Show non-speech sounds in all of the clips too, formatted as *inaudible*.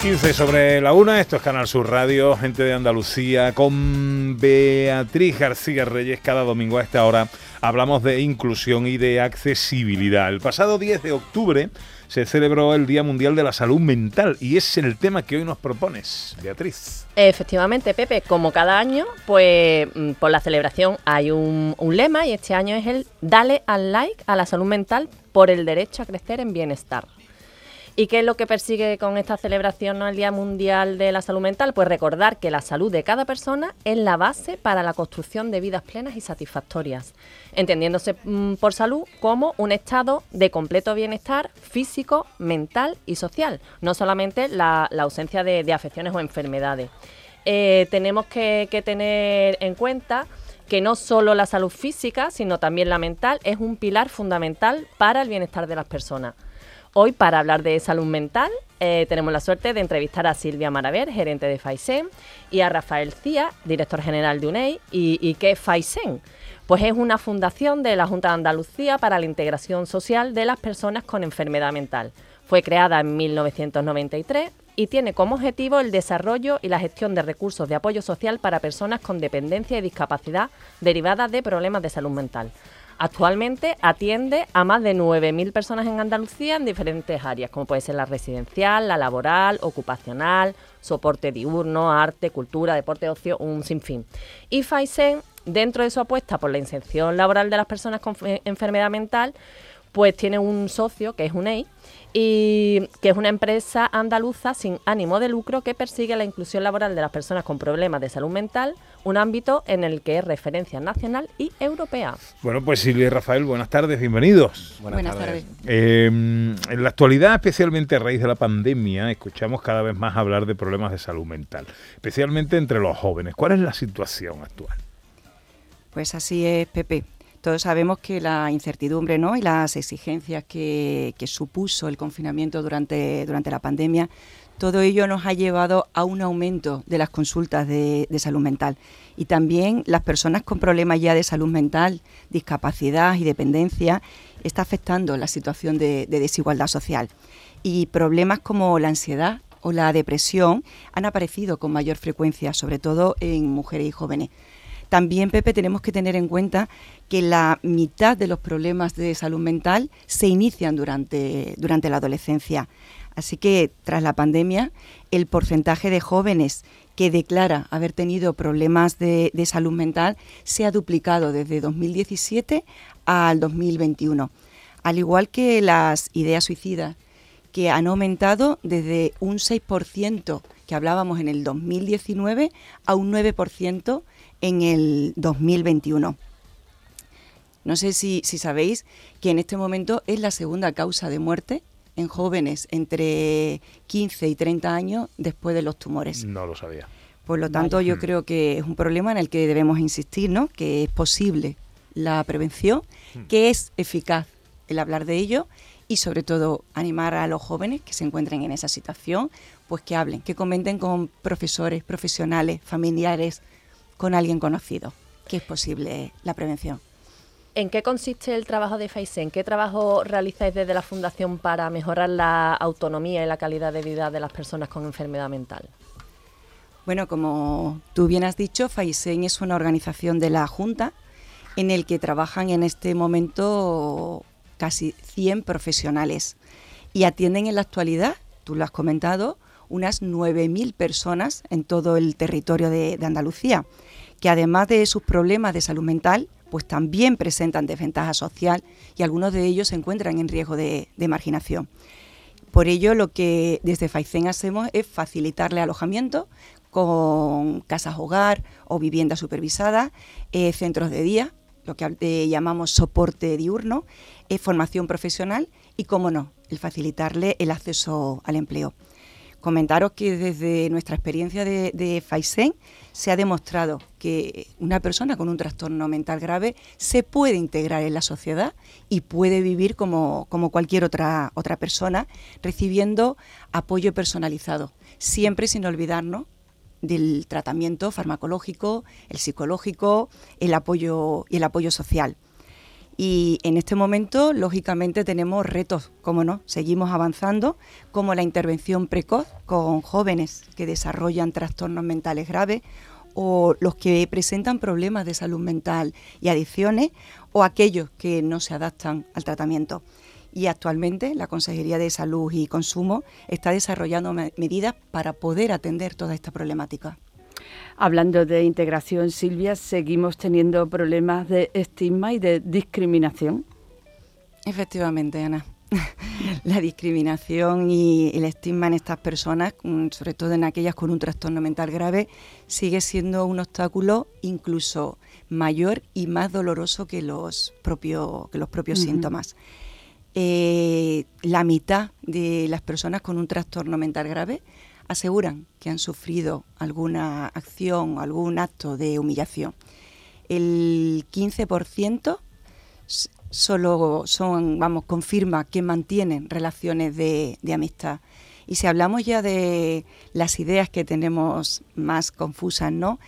...15 sobre la una, esto es Canal Sur Radio, gente de Andalucía, con Beatriz García Reyes cada domingo a esta hora hablamos de inclusión y de accesibilidad. El pasado 10 de octubre se celebró el Día Mundial de la Salud Mental y es el tema que hoy nos propones, Beatriz. Efectivamente, Pepe, como cada año, pues mm, por la celebración hay un, un lema y este año es el Dale al like a la salud mental por el derecho a crecer en bienestar. ¿Y qué es lo que persigue con esta celebración ¿no? Día Mundial de la Salud Mental? Pues recordar que la salud de cada persona es la base para la construcción de vidas plenas y satisfactorias, entendiéndose mm, por salud como un estado de completo bienestar físico, mental y social, no solamente la, ausencia de, afecciones o enfermedades. Eh, tenemos que, que tener en cuenta que no solo la salud física, sino también la mental es un pilar fundamental para el bienestar de las personas. Hoy, para hablar de salud mental, eh, tenemos la suerte de entrevistar a Silvia Maraver, gerente de FAISEN, y a Rafael Cía, director general de UNEI. ¿Y, qué es FAISEN? Pues es una fundación de la Junta de Andalucía para la integración social de las personas con enfermedad mental. Fue creada en 1993 y tiene como objetivo el desarrollo y la gestión de recursos de apoyo social para personas con dependencia y discapacidad derivadas de problemas de salud mental. Actualmente atiende a más de 9.000 personas en Andalucía en diferentes áreas, como puede ser la residencial, la laboral, ocupacional, soporte diurno, arte, cultura, deporte, ocio, un sinfín. Y Faisen, dentro de su apuesta por la inserción laboral de las personas con enfermedad mental, pues tiene un socio que es UNEI y que es una empresa andaluza sin ánimo de lucro que persigue la inclusión laboral de las personas con problemas de salud mental, un ámbito en el que es referencia nacional y europea. Bueno, pues Silvia y Rafael, buenas tardes, bienvenidos. Buenas, tardes. Em, en la actualidad, especialmente a raíz de la pandemia, escuchamos cada vez más hablar de problemas de salud mental, especialmente entre los jóvenes. ¿Cuál es la situación actual? Pues así es, Pepe. Todos sabemos que la incertidumbre ¿no? y las exigencias que, supuso el confinamiento durante, durante la pandemia, todo ello nos ha llevado a un aumento de las consultas de, salud mental. Y también las personas con problemas ya de salud mental, discapacidad y dependencia, está afectando la situación de desigualdad social. Y problemas como la ansiedad o la depresión han aparecido con mayor frecuencia, sobre todo en mujeres y jóvenes. También, Pepe, tenemos que tener en cuenta que la mitad de los problemas de salud mental se inician durante, durante la adolescencia. Así que tras la pandemia, el porcentaje de jóvenes que declara haber tenido problemas de, de, salud mental se ha duplicado desde 2017 al 2021. Al igual que las ideas suicidas, que han aumentado desde un 6% que hablábamos en el 2019 a un 9% en el 2021. No sé si, sabéis que en este momento es la segunda causa de muerte en jóvenes entre 15 y 30 años después de los tumores. No lo sabía. Por lo tanto, yo creo que es un problema en el que debemos insistir, ¿no? Que es posible la prevención, hmm. que es eficaz el hablar de ello y sobre todo animar a los jóvenes que se encuentren en esa situación, pues que hablen, que comenten con profesores, profesionales, familiares, con alguien conocido, que es posible la prevención. ¿En qué consiste el trabajo de FAISEN? ¿Qué trabajo realizáis desde la Fundación para mejorar la autonomía y la calidad de vida de las personas con enfermedad mental? Bueno, como tú bien has dicho, FAISEN es una organización de la Junta en el que trabajan en este momento casi 100 profesionales y atienden en la actualidad, tú lo has comentado, unas 9.000 personas en todo el territorio de Andalucía que además de sus problemas de salud mental, pues también presentan desventaja social y algunos de ellos se encuentran en riesgo de, marginación. Por ello, lo que desde FAICEN hacemos es facilitarle alojamiento con casas hogar o viviendas supervisadas, eh, centros de día, lo que llamamos soporte diurno, eh, formación profesional y, como no, el facilitarle el acceso al empleo. Comentaros que desde nuestra experiencia de, de Faisen se ha demostrado que una persona con un trastorno mental grave se puede integrar en la sociedad y puede vivir como, como cualquier otra, otra persona, recibiendo apoyo personalizado, siempre sin olvidarnos del tratamiento farmacológico, el psicológico, el apoyo y el apoyo social. Y en este momento, lógicamente, tenemos retos, como no, seguimos avanzando, como la intervención precoz con jóvenes que desarrollan trastornos mentales graves o los que presentan problemas de salud mental y adicciones o aquellos que no se adaptan al tratamiento. Y actualmente la Consejería de Salud y Consumo está desarrollando medidas para poder atender toda esta problemática. Hablando de integración, Silvia, seguimos teniendo problemas de estigma y de discriminación. Efectivamente, Ana. *laughs* la discriminación y el estigma en estas personas, mm, sobre todo en aquellas con un trastorno mental grave, sigue siendo un obstáculo incluso mayor y más doloroso que los, propios que los propios síntomas. Eh, la mitad de las personas con un trastorno mental grave aseguran que han sufrido alguna acción o algún acto de humillación. El 15% solo son, vamos, confirma que mantienen relaciones de, amistad. Y si hablamos ya de las ideas que tenemos más confusas, ¿no?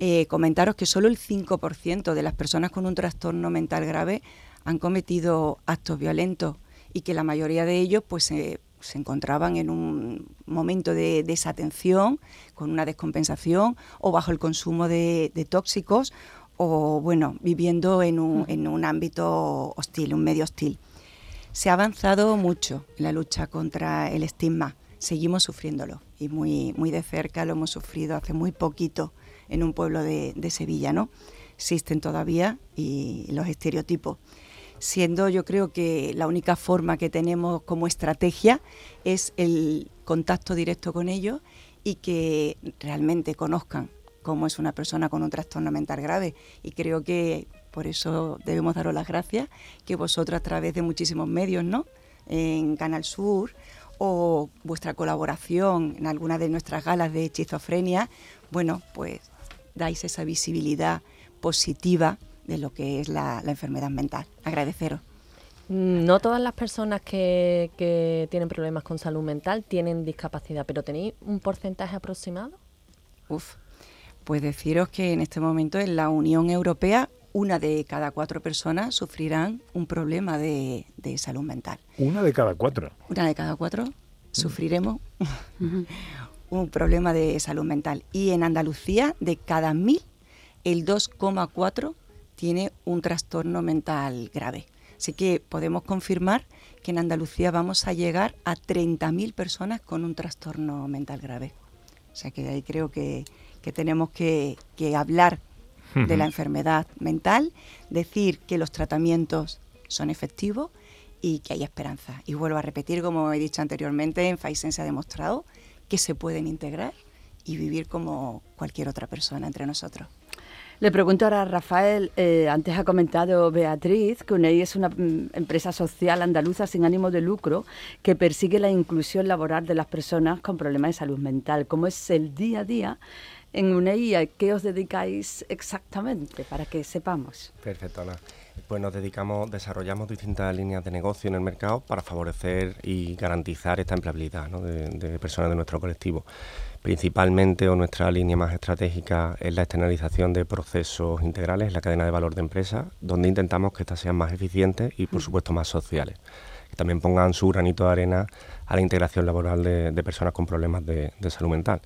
Eh, comentaros que solo el 5% de las personas con un trastorno mental grave han cometido actos violentos y que la mayoría de ellos pues se encontraban en un momento de desatención, con una descompensación o bajo el consumo de, tóxicos o, bueno, viviendo en un, en un ámbito hostil, un medio hostil. Se ha avanzado mucho en la lucha contra el estigma, seguimos sufriéndolo y muy, muy de cerca lo hemos sufrido hace muy poquito en un pueblo de, de Sevilla, ¿no? Existen todavía y los estereotipos siendo yo creo que la única forma que tenemos como estrategia es el contacto directo con ellos y que realmente conozcan cómo es una persona con un trastorno mental grave. Y creo que por eso debemos daros las gracias, que vosotros a través de muchísimos medios, ¿no? En Canal Sur o vuestra colaboración en alguna de nuestras galas de esquizofrenia, bueno, pues dais esa visibilidad positiva de lo que es la, enfermedad mental. Agradeceros. Mm, no todas las personas que, que, tienen problemas con salud mental tienen discapacidad, pero ¿tenéis un porcentaje aproximado? Uf, pues deciros que en este momento en la Unión Europea una de cada cuatro personas sufrirán un problema de, de salud mental. ¿Una de cada cuatro? Una de cada cuatro sufriremos *laughs* un problema de salud mental. Y en Andalucía, de cada mil, el 2,4 tiene un trastorno mental grave. Así que podemos confirmar que en Andalucía vamos a llegar a 30.000 personas con un trastorno mental grave. O sea que ahí creo que, tenemos que, hablar de la enfermedad mental, decir que los tratamientos son efectivos y que hay esperanza. Y vuelvo a repetir, como he dicho anteriormente, en Faisen se ha demostrado que se pueden integrar y vivir como cualquier otra persona entre nosotros. Le pregunto ahora a Rafael, eh, antes ha comentado Beatriz que UNEI es una mm, empresa social andaluza sin ánimo de lucro que persigue la inclusión laboral de las personas con problemas de salud mental. ¿Cómo es el día a día en UNEI? ¿A qué os dedicáis exactamente para que sepamos? Perfecto, Ana. Pues nos dedicamos, desarrollamos distintas líneas de negocio en el mercado para favorecer y garantizar esta empleabilidad de personas de nuestro colectivo. Principalmente, o nuestra línea más estratégica es la externalización de procesos integrales en la cadena de valor de empresa, donde intentamos que estas sean más eficientes y, por supuesto, más sociales. Que también pongan su granito de arena a la integración laboral de, personas con problemas de, salud mental.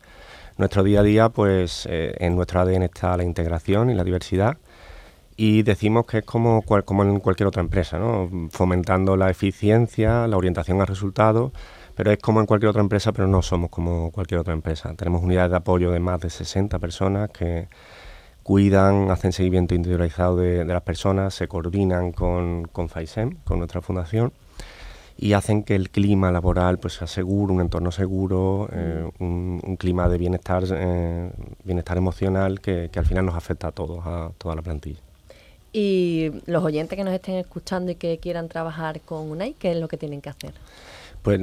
Nuestro día a día, pues, eh, en nuestro ADN está la integración y la diversidad y decimos que es como, como en cualquier otra empresa, ¿no? fomentando la eficiencia, la orientación a resultados pero es como en cualquier otra empresa, pero no somos como cualquier otra empresa. Tenemos unidades de apoyo de más de 60 personas que cuidan, hacen seguimiento individualizado de, las personas, se coordinan con, con FAISEM, con nuestra fundación, y hacen que el clima laboral pues, sea seguro, un entorno seguro, eh, un, clima de bienestar, eh, bienestar emocional que, que al final nos afecta a todos, a toda la plantilla. Y los oyentes que nos estén escuchando y que quieran trabajar con UNAI, ¿qué es lo que tienen que hacer? Pues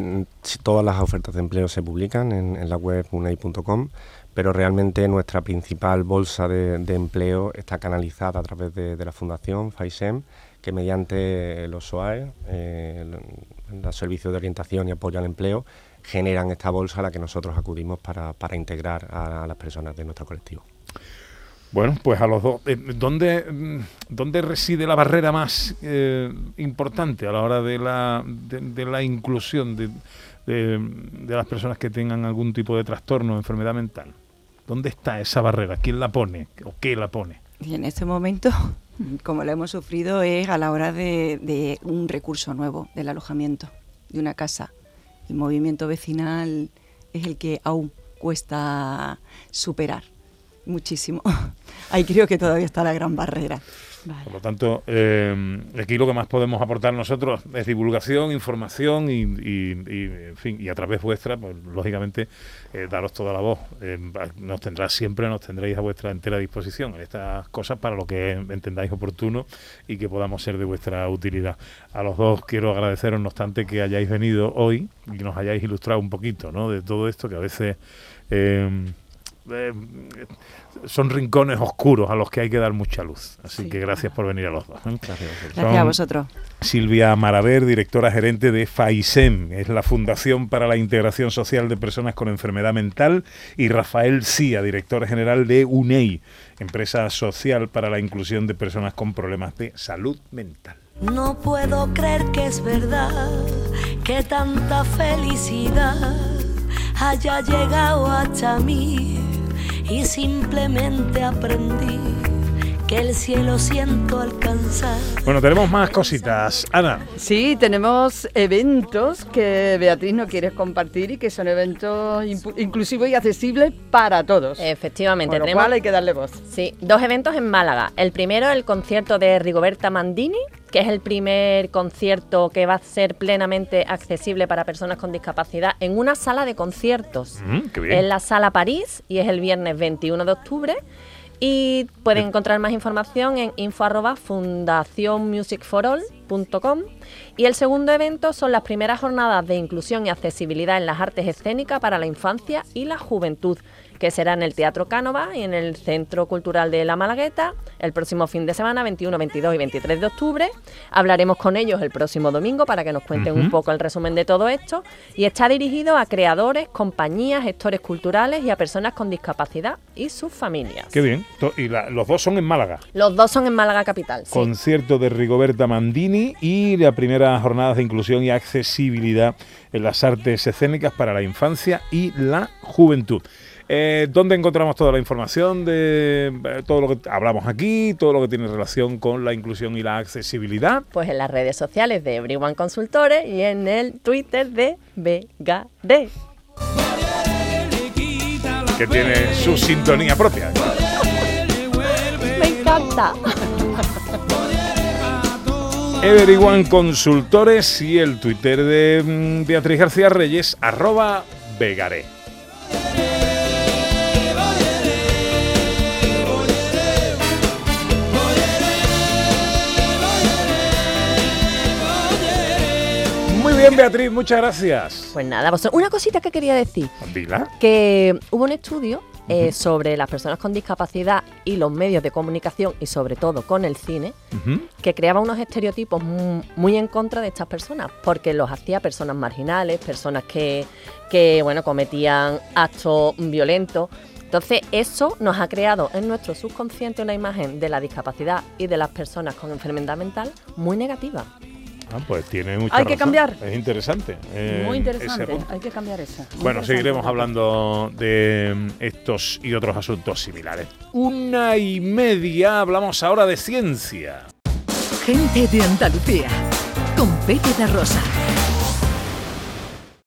todas las ofertas de empleo se publican en, la web unei.com, pero realmente nuestra principal bolsa de, empleo está canalizada a través de, la Fundación FAISEM, que mediante los OAE, eh, los servicios de orientación y apoyo al empleo, generan esta bolsa a la que nosotros acudimos para, integrar a las personas de nuestro colectivo. Bueno, pues a los dos. Eh, ¿Dónde, mm, ¿Dónde reside la barrera más eh, importante a la hora de la, de, la inclusión de, las personas que tengan algún tipo de trastorno o enfermedad mental? ¿Dónde está esa barrera? ¿Quién la pone o qué la pone? Y en este momento, *laughs* como lo hemos sufrido, es a la hora de un recurso nuevo, del alojamiento de una casa. El movimiento vecinal es el que aún cuesta superar muchísimo. *laughs* Ahí creo que todavía está la gran barrera. Por lo tanto, eh, aquí lo que más podemos aportar nosotros es divulgación, información y, en fin, y a través vuestra, pues lógicamente, eh, daros toda la voz. Eh, nos tendrás siempre, nos tendréis a vuestra entera disposición en estas cosas para lo que entendáis oportuno y que podamos ser de vuestra utilidad. A los dos quiero agradeceros, no obstante, que hayáis venido hoy y que nos hayáis ilustrado un poquito ¿no? de todo esto que a veces... Eh, son rincones oscuros a los que hay que dar mucha luz. Así que gracias por venir a los dos. ¿eh? Gracias, a vosotros. Silvia Maraver, directora gerente de FAISEM, es la Fundación para la Integración Social de Personas con Enfermedad Mental, y Rafael Cía, director general de UNEI, empresa social para la inclusión de personas con problemas de salud mental. No puedo creer que es verdad que tanta felicidad haya llegado hasta mí y simplemente aprendí que el cielo siento alcanzar. Bueno, tenemos más cositas. Ana. Sí, tenemos eventos que Beatriz no quiere compartir y que son eventos inclusivos y accesibles para todos. Efectivamente. Por lo cual hay que darle voz. Sí, dos eventos en Málaga. El primero, el concierto de Rigoberta Mandini, que es el primer concierto que va a ser plenamente accesible para personas con discapacidad en una sala de conciertos. Mm, en la Sala París y es el viernes 21 de octubre. Y pueden encontrar más información en info y el segundo evento son las primeras jornadas de inclusión y accesibilidad en las artes escénicas para la infancia y la juventud, que será en el Teatro Cánova y en el Centro Cultural de La Malagueta el próximo fin de semana, 21, 22 y 23 de octubre. Hablaremos con ellos el próximo domingo para que nos cuenten un poco el resumen de todo esto. Y está dirigido a creadores, compañías, gestores culturales y a personas con discapacidad y sus familias. Qué bien. Y los dos son en Málaga. Los dos son en Málaga Capital. Concierto de Rigoberta Mandini y la primera jornada de inclusión y accesibilidad en las artes escénicas para la infancia y la juventud. Eh, ¿Dónde encontramos toda la información de eh, todo lo que hablamos aquí, todo lo que tiene relación con la inclusión y la accesibilidad? Pues en las redes sociales de Everyone Consultores y en el Twitter de VegaD. Que tiene su sintonía propia. Me encanta. Everyone Consultores y el Twitter de mm, Beatriz García Reyes, arroba Vegaré. Bien, Beatriz, muchas gracias. Pues nada, una cosita que quería decir. Dila. Que hubo un estudio eh, sobre las personas con discapacidad y los medios de comunicación y sobre todo con el cine, que creaba unos estereotipos muy, en contra de estas personas, porque los hacía personas marginales, personas que, que bueno, cometían actos violentos. Entonces, eso nos ha creado en nuestro subconsciente una imagen de la discapacidad y de las personas con enfermedad mental muy negativa. Ah, pues tiene mucha Hay que cambiar. Es interesante. Eh, Muy interesante. Hay que cambiar eso. bueno, seguiremos hablando de mm, estos y otros asuntos similares. Una y media, hablamos ahora de ciencia. Gente de Andalucía, con Pepe de Rosa.